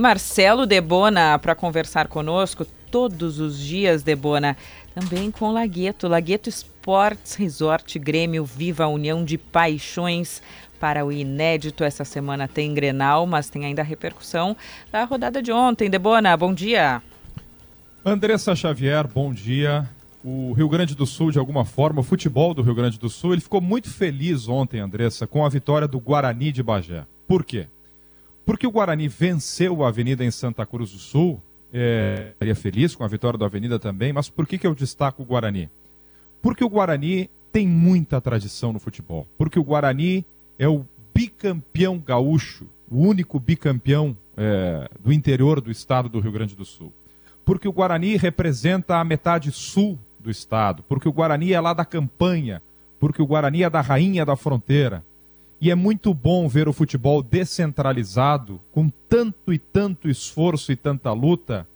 Marcelo Debona para conversar conosco todos os dias, Debona. Também com Lagueto, Lagueto Sports Resort Grêmio Viva a União de Paixões para o inédito. Essa semana tem Grenal, mas tem ainda a repercussão da rodada de ontem. Debona, bom dia. Andressa Xavier, bom dia. O Rio Grande do Sul, de alguma forma, o futebol do Rio Grande do Sul, ele ficou muito feliz ontem, Andressa, com a vitória do Guarani de Bagé. Por quê? Porque o Guarani venceu a Avenida em Santa Cruz do Sul, é, estaria feliz com a vitória da Avenida também, mas por que, que eu destaco o Guarani? Porque o Guarani tem muita tradição no futebol. Porque o Guarani é o bicampeão gaúcho, o único bicampeão é, do interior do estado do Rio Grande do Sul. Porque o Guarani representa a metade sul do estado. Porque o Guarani é lá da campanha. Porque o Guarani é da rainha da fronteira. E é muito bom ver o futebol descentralizado, com tanto e tanto esforço e tanta luta,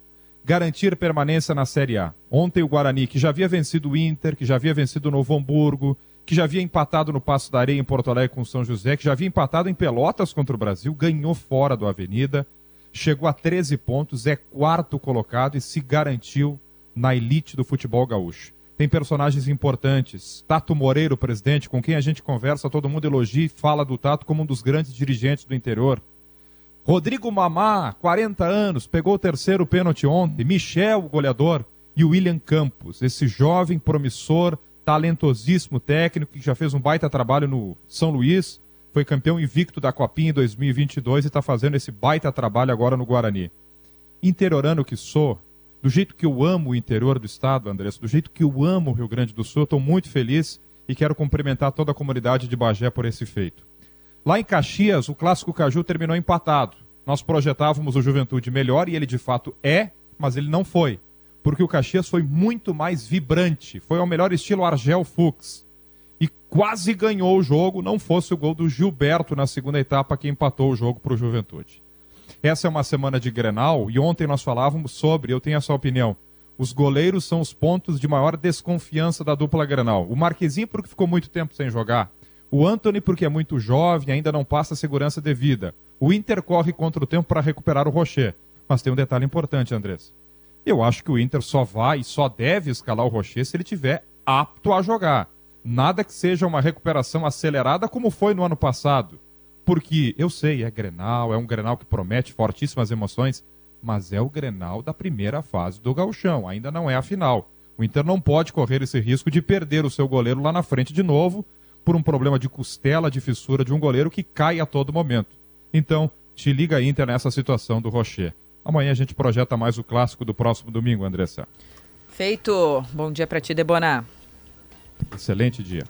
garantir permanência na Série A. Ontem o Guarani, que já havia vencido o Inter, que já havia vencido o Novo Hamburgo, que já havia empatado no Passo da Areia em Porto Alegre com o São José, que já havia empatado em Pelotas contra o Brasil, ganhou fora do Avenida, chegou a 13 pontos, é quarto colocado e se garantiu na elite do futebol gaúcho tem personagens importantes. Tato Moreira, o presidente, com quem a gente conversa, todo mundo elogia e fala do Tato como um dos grandes dirigentes do interior. Rodrigo Mamá, 40 anos, pegou o terceiro pênalti ontem. Michel, o goleador. E William Campos, esse jovem, promissor, talentosíssimo técnico que já fez um baita trabalho no São Luís, foi campeão invicto da Copinha em 2022 e está fazendo esse baita trabalho agora no Guarani. Interiorano que sou, do jeito que eu amo o interior do estado, Andressa, do jeito que eu amo o Rio Grande do Sul, estou muito feliz e quero cumprimentar toda a comunidade de Bagé por esse feito. Lá em Caxias, o clássico Caju terminou empatado. Nós projetávamos o Juventude melhor e ele de fato é, mas ele não foi. Porque o Caxias foi muito mais vibrante, foi ao melhor estilo Argel Fux. E quase ganhou o jogo, não fosse o gol do Gilberto na segunda etapa que empatou o jogo para o Juventude. Essa é uma semana de Grenal e ontem nós falávamos sobre, eu tenho a sua opinião, os goleiros são os pontos de maior desconfiança da dupla Grenal. O Marquezinho porque ficou muito tempo sem jogar. O Anthony porque é muito jovem, ainda não passa a segurança devida. O Inter corre contra o tempo para recuperar o Rocher. Mas tem um detalhe importante, Andrés. Eu acho que o Inter só vai e só deve escalar o Rocher se ele tiver apto a jogar. Nada que seja uma recuperação acelerada como foi no ano passado. Porque eu sei, é Grenal, é um Grenal que promete fortíssimas emoções, mas é o Grenal da primeira fase do Gauchão, ainda não é a final. O Inter não pode correr esse risco de perder o seu goleiro lá na frente de novo por um problema de costela, de fissura de um goleiro que cai a todo momento. Então, te liga Inter nessa situação do Rocher. Amanhã a gente projeta mais o clássico do próximo domingo, Andressa. Feito. Bom dia para ti, Debona. Excelente dia.